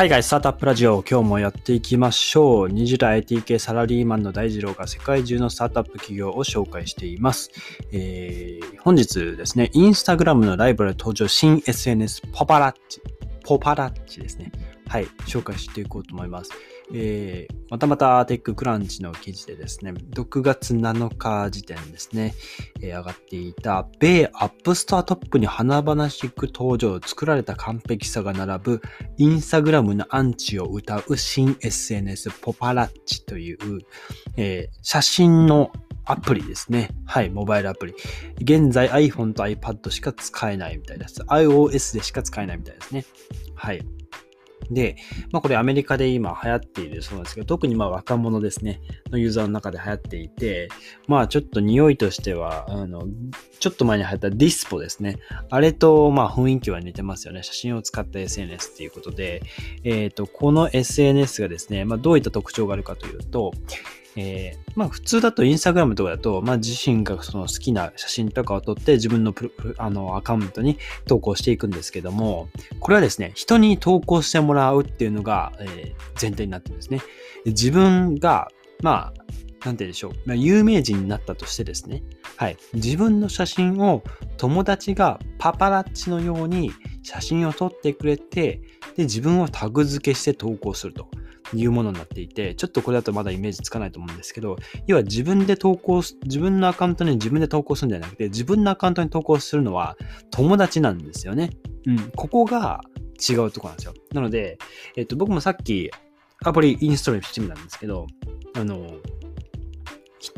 海外スタートアップラジオ、今日もやっていきましょう。20代 IT 系サラリーマンの大二郎が世界中のスタートアップ企業を紹介しています。えー、本日ですね、インスタグラムのライバル登場新 SNS Poparazzi、Poparazzi ですね。はい、紹介していこうと思います。えー、またまた TechCrunch の記事でですね、6月7日時点ですね、えー、上がっていた、米 App Store トップに華々しく登場、作られた完璧さが並ぶ、インスタグラムのアンチを歌う新 SNS ポパラッチという、えー、写真のアプリですね。はい、モバイルアプリ。現在 iPhone と iPad しか使えないみたいです。iOS でしか使えないみたいですね。はい。で、まあこれアメリカで今流行っているそうなんですけど、特にまあ若者ですね、のユーザーの中で流行っていて、まあちょっと匂いとしては、あの、ちょっと前に流行ったディスポですね。あれとまあ雰囲気は似てますよね。写真を使った SNS っていうことで、えっ、ー、と、この SNS がですね、まあどういった特徴があるかというと、えー、まあ普通だとインスタグラムとかだと、まあ自身がその好きな写真とかを撮って自分のプあのアカウントに投稿していくんですけども、これはですね、人に投稿してもらうっていうのが、えー、前提になってるんですね。自分が、まあ、なんて言うんでしょう。まあ、有名人になったとしてですね。はい。自分の写真を友達がパパラッチのように写真を撮ってくれて、で、自分をタグ付けして投稿すると。いうものになっていて、ちょっとこれだとまだイメージつかないと思うんですけど、要は自分で投稿す、自分のアカウントに自分で投稿するんじゃなくて、自分のアカウントに投稿するのは友達なんですよね。うん。ここが違うとこなんですよ。なので、えっと、僕もさっきアプリインストールしてみたんですけど、あの、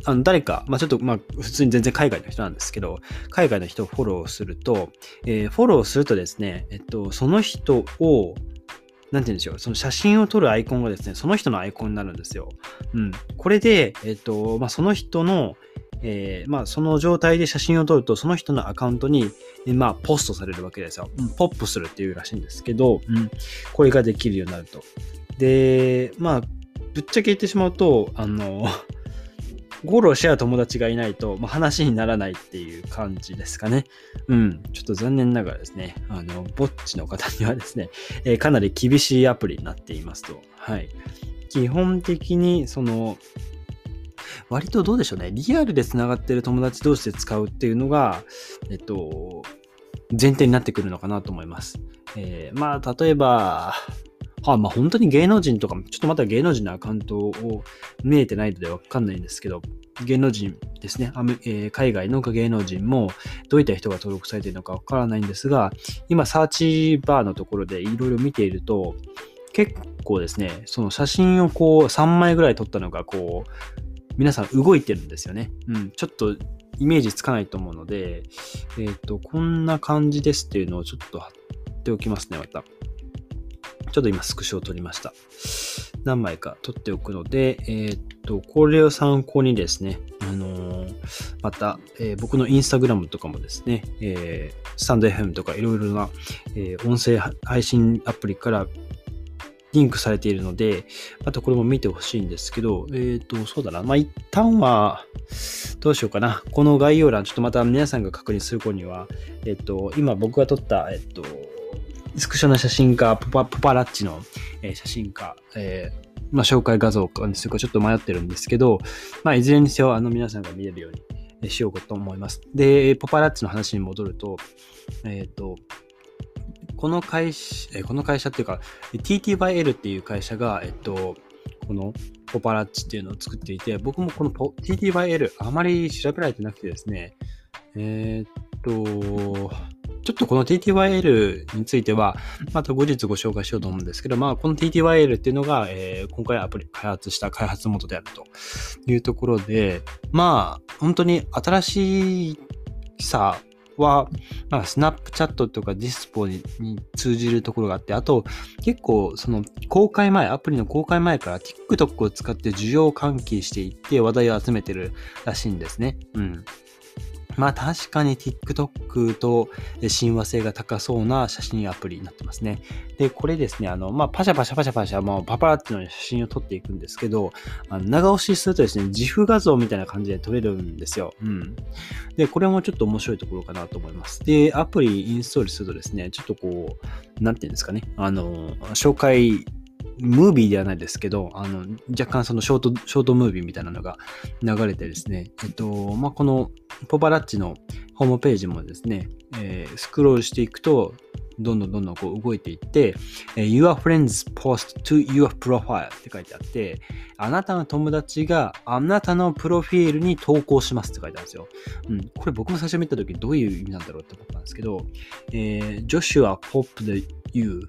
あの誰か、まあ、ちょっと、まあ、普通に全然海外の人なんですけど、海外の人をフォローすると、えー、フォローするとですね、えっと、その人を、なんて言うんでしょう、その写真を撮るアイコンがですね、その人のアイコンになるんですよ。うん。これで、えっと、まあ、その人の、えー、まあ、その状態で写真を撮ると、その人のアカウントに、まあ、ポストされるわけですよ。うん、ポップするっていうらしいんですけど、うん、これができるようになると。で、まあ、ぶっちゃけ言ってしまうと、あの、フォローし合う友達がいないと、まあ、話にならないっていう感じですかね。うん。ちょっと残念ながらですね、あの、ぼっちの方にはですね、えー、かなり厳しいアプリになっていますと。はい。基本的に、その、割とどうでしょうね。リアルで繋がってる友達同士で使うっていうのが、えっと、前提になってくるのかなと思います。えー、まあ、例えば、あ、まあ本当に芸能人とか、ちょっとまた芸能人のアカウントを見えてないのでわかんないんですけど、芸能人ですね、えー、海外の芸能人もどういった人が登録されているのかわからないんですが、今サーチバーのところでいろいろ見ていると、結構ですね、その写真をこう3枚ぐらい撮ったのがこう、皆さん動いてるんですよね。うん、ちょっとイメージつかないと思うので、えっ、ー、と、こんな感じですっていうのをちょっと貼っておきますね、また。ちょっと今スクショを撮りました。何枚か撮っておくので、えー、っと、これを参考にですね、あのー、また、えー、僕のインスタグラムとかもですね、え、スタンド FM とかいろいろな、え音声配信アプリからリンクされているので、またこれも見てほしいんですけど、えっ、と、そうだな。まあ、一旦は、どうしようかな。この概要欄、ちょっとまた皆さんが確認する頃には、えっ、と、今僕が撮った、えっ、と、スクショの写真家、ポパポパラッチの、え写真家、えー、まあ、紹介画像かにするかちょっと迷ってるんですけど、まあ、いずれにせよ、あの、皆さんが見れるようにしようかと思います。で、ポパラッチの話に戻ると、えっ、ー、と、この会社、この会社っていうか、TTYL っていう会社が、えっと、このポパラッチっていうのを作っていて、僕もこの TTYL あまり調べられてなくてですね、えー、っと、ちょっとこの TTYL については、また後日ご紹介しようと思うんですけど、まあ、この TTYL っていうのが、えー、今回アプリ開発した開発元であるというところで、まあ、本当に新しさは、まあ、スナップチャットとかディスポに通じるところがあって、あと、結構、その、公開前、アプリの公開前から TikTok を使って需要喚起していって話題を集めてるらしいんですね。うん。まあ確かに TikTok と親和性が高そうな写真アプリになってますね。で、これですね、あの、まあパシャパシャパシャパシャ、まあパパラッチの写真を撮っていくんですけど、あの長押しするとですね、自負画像みたいな感じで撮れるんですよ。うん。で、これもちょっと面白いところかなと思います。で、アプリインストールするとですね、ちょっとこう、なんていうんですかね、あの、紹介ムービーではないですけど、あの、若干そのショート、ショートムービーみたいなのが流れてですね、えっと、まあ、このポパラッチのホームページもですね、えー、スクロールしていくと、どんどんどんどんこう動いていって、Your friends post to your profile って書いてあって、あなたの友達があなたのプロフィールに投稿しますって書いてあるんですよ。うん。これ僕も最初見た時どういう意味なんだろうって思ったんですけど、えー、Joshua popped you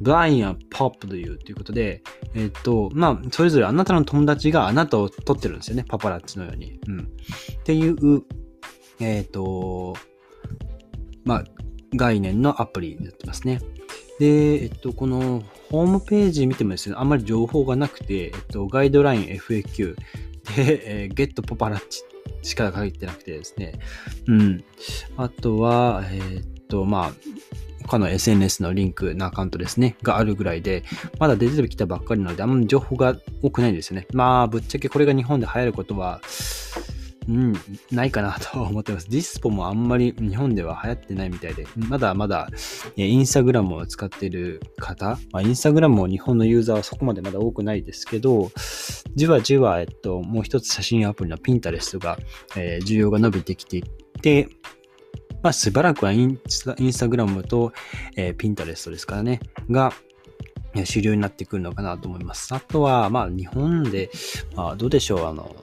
ブライン、ポップというということで、えっと、まあ、それぞれあなたの友達があなたを撮ってるんですよね。パパラッチのように。うん。っていう、えっと、まあ、概念のアプリになってますね。で、えっと、このホームページ見てもですね、あんまり情報がなくて、えっと、ガイドライン FAQ で、えー、ゲットパパラッチしか書いてなくてですね、うん。あとは、えー、っと、まあ、他の SNS のリンクのアカウントですね、があるぐらいで、まだ出てきたばっかりなので、あんまり情報が多くないんですよね。まあ、ぶっちゃけこれが日本で流行ることは、うん、ないかなと思ってます。ディスポもあんまり日本では流行ってないみたいで、まだまだインスタグラムを使っている方、まあ、インスタグラムも日本のユーザーはそこまでまだ多くないですけど、じわじわ、えっと、もう一つ写真アプリのピンタレストが、えー、需要が伸びてきていって、まあ、しばらくはインスタグラムと、えー、ピンタレストですからね、が、主流になってくるのかなと思います。あとは、まあ、日本で、まあ、どうでしょう、あの、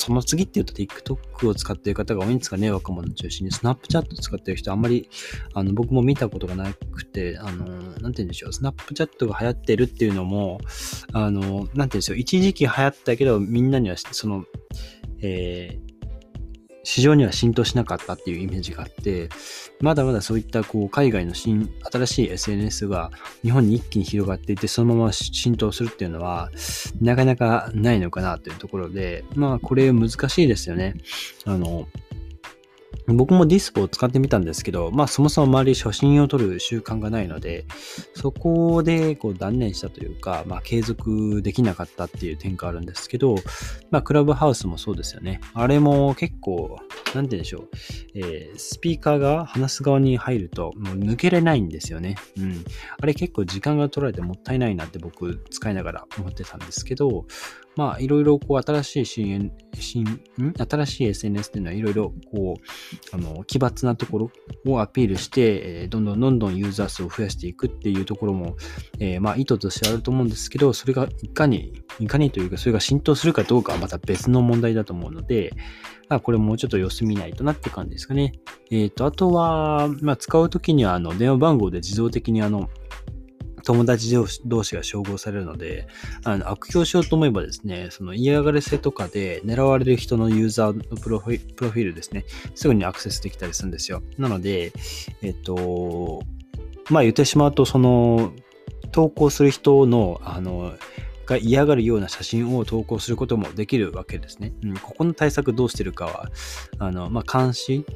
その次って言うと TikTok を使っている方が多いんですかね、若者中心に。Snapchat 使っている人あんまり、あの、僕も見たことがなくて、あの、なんて言うんでしょう、Snapchat が流行ってるっていうのも、あの、なんて言うんでしょう、一時期流行ったけど、みんなには、その、えー、市場には浸透しなかったっていうイメージがあって、まだまだそういったこう海外の新新しい SNS が日本に一気に広がっていて、そのまま浸透するっていうのは、なかなかないのかなというところで、まあこれ難しいですよね。あの、僕もディスプを使ってみたんですけど、まあそもそも周り写真を撮る習慣がないので、そこでこう断念したというか、まあ継続できなかったっていう点があるんですけど、まあクラブハウスもそうですよね。あれも結構、なんて言うんでしょう、えー、スピーカーが話す側に入るともう抜けれないんですよね。うん。あれ結構時間が取られてもったいないなって僕使いながら思ってたんですけど、まあ、いろいろこう、新しい新、新、新しい SNS っていうのは、いろいろこう、あの、奇抜なところをアピールして、え、どんどんどんどんユーザー数を増やしていくっていうところも、えー、まあ、意図としてあると思うんですけど、それがいかに、いかにというか、それが浸透するかどうかはまた別の問題だと思うので、あこれもうちょっと様子見ないとなって感じですかね。えっ、ー、と、あとは、まあ、使うときには、あの、電話番号で自動的にあの、友達同士が照合されるので、あの悪用しようと思えばですね、その嫌がらせとかで狙われる人のユーザーのプロフィプロフィールですね、すぐにアクセスできたりするんですよ。なので、えっと、まあ言ってしまうと、その、投稿する人の、あの、が嫌がるような写真を投稿することもできるわけですね。うん、ここの対策どうしてるかは、あの、まあ、監視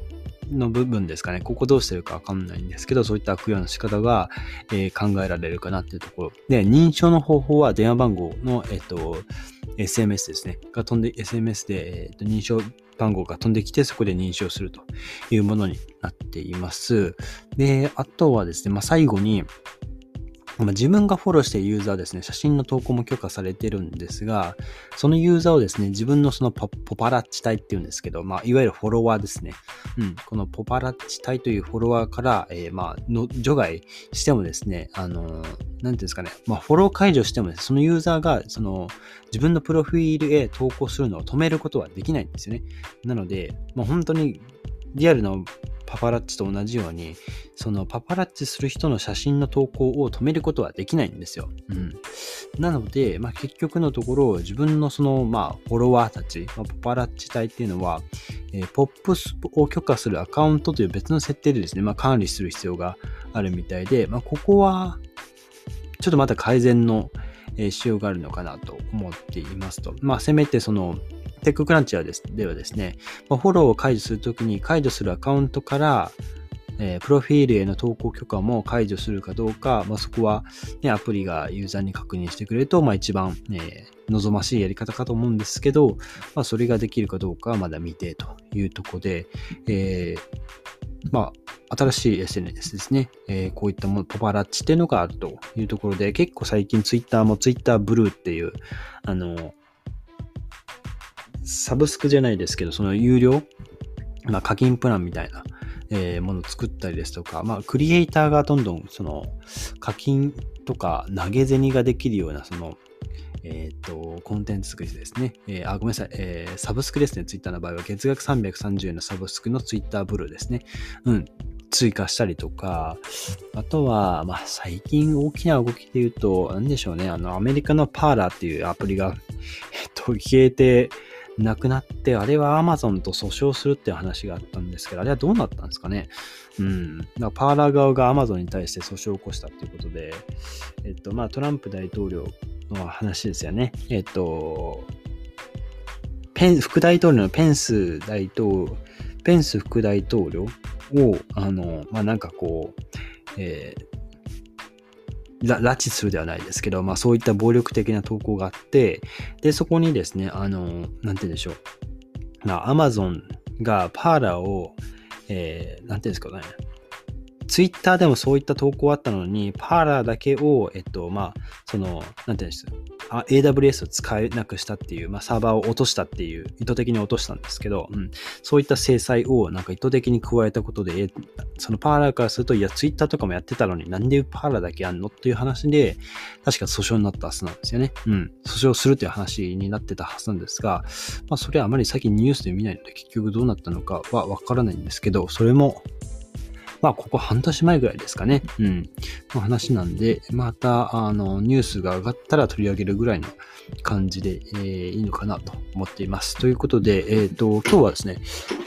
の部分ですかね、ここどうしてるかわかんないんですけど、そういった悪用の仕方が、えー、考えられるかなっていうところ。で、認証の方法は電話番号の、えっ、と、SMS ですね、が飛んで、SMS で、えっと認証番号が飛んできて、そこで認証するというものになっています。で、あとはですね、まあ、最後に、自分がフォローしているユーザーですね、写真の投稿も許可されてるんですが、そのユーザーをですね、自分のそのポパラッチ隊っていうんですけど、まあ、いわゆるフォロワーですね。うん、このポパラッチ隊というフォロワーから、えー、まあ、の除外してもですね、あのー、なんていうんですかね、まあ、フォロー解除しても、ね、そのユーザーが、その、自分のプロフィールへ投稿するのを止めることはできないんですよね。なので、まあ、本当にリアルなパパラッチと同じように、そのパパラッチする人の写真の投稿を止めることはできないんですよ。うん。なので、まあ、結局のところ、自分のその、まあ、フォロワーたち、まあ、パパラッチ隊っていうのは、えー、ポップスを許可するアカウントという別の設定でですね、まあ、管理する必要があるみたいで、まあ、ここは、ちょっとまた改善の、えー、必要があるのかなと思っていますと。まあ、せめてその、テッククランチはですではですね、フォローを解除するときに解除するアカウントから、えー、プロフィールへの投稿許可も解除するかどうか、まあ、そこは、ね、アプリがユーザーに確認してくれると、まあ、一番、えー、望ましいやり方かと思うんですけど、まあ、それができるかどうかはまだ未定というところで、えー、まあ、新しい SNS ですね、えー、こういったもの、パパラッチっていうのがあるというところで、結構最近ツイッターもツイッターブルーっていう、あの、サブスクじゃないですけど、その有料、まあ、課金プランみたいな、えー、ものを作ったりですとか、まあ、クリエイターがどんどん、その、課金とか投げ銭ができるような、その、えっ、と、コンテンツ作りですね。えー、あ、ごめんなさい。えー、サブスクですね。ツイッターの場合は、月額330円のサブスクのツイッターブルーですね。うん。追加したりとか、あとは、まあ、最近大きな動きで言うと、なんでしょうね。あの、アメリカのパーラーっていうアプリが、えっと、消えて、なくなって、あれは Amazon と訴訟するっていう話があったんですけど、あれはどうなったんですかね。うん。だからパーラー側が Amazon に対して訴訟を起こしたっていうことで、えっと、まあ、トランプ大統領の話ですよね。えっと、ペン、副大統領のペンス大統領、ペンス副大統領を、あの、まあ、なんかこう、えー、拉致するではないですけど、まあそういった暴力的な投稿があって、で、そこにですね、あの、なんて言うんでしょう。まあ、アマゾンがパーラーを、えー、なんていうんですかね、ツイッターでもそういった投稿あったのに、パーラーだけを、えっと、まあ、その、なんていうんですあ AWS を使えなくしたっていう、まあ、サーバーを落としたっていう、意図的に落としたんですけど、うん、そういった制裁をなんか意図的に加えたことで、そのパーラーからすると、いや、ツイッターとかもやってたのになんでパーラーだけやんのっていう話で、確か訴訟になったはずなんですよね。うん。訴訟するという話になってたはずなんですが、まあ、それはあまり最近ニュースで見ないので、結局どうなったのかはわからないんですけど、それも、まあ、ここ半年前ぐらいですかね。うん。の話なんで、また、あの、ニュースが上がったら取り上げるぐらいの感じで、えー、いいのかなと思っています。ということで、えっ、ー、と、今日はですね、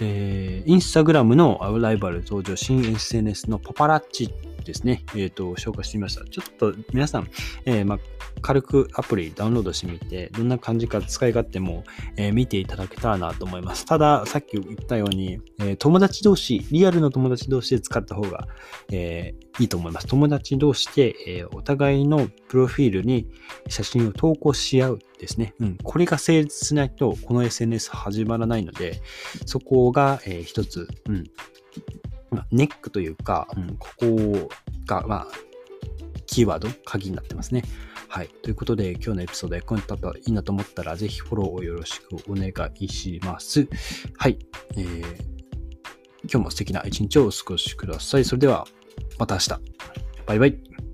えー、インスタグラムのライバル登場新 SNS のパパラッチですね、えっ、ー、と、紹介してみました。ちょっと皆さん、えー、まあ、軽くアプリダウンロードしてみて、どんな感じか使い勝手も、えー、見ていただけたらなと思います。ただ、さっき言ったように、えー、友達同士、リアルの友達同士で使った方が、えー、いいと思います。友達同士で、えお互いのプロフィールに写真を投稿し合うですね。うん。これが成立しないと、この SNS 始まらないので、そこが、え一つ、うん。ネックというか、うん、ここが、まあ、キーワード、鍵になってますね。はい。ということで、今日のエピソード役に立ったらいいなと思ったら、ぜひフォローをよろしくお願いします。はい。えー、今日も素敵な一日をお過ごしください。それでは、また明日。バイバイ。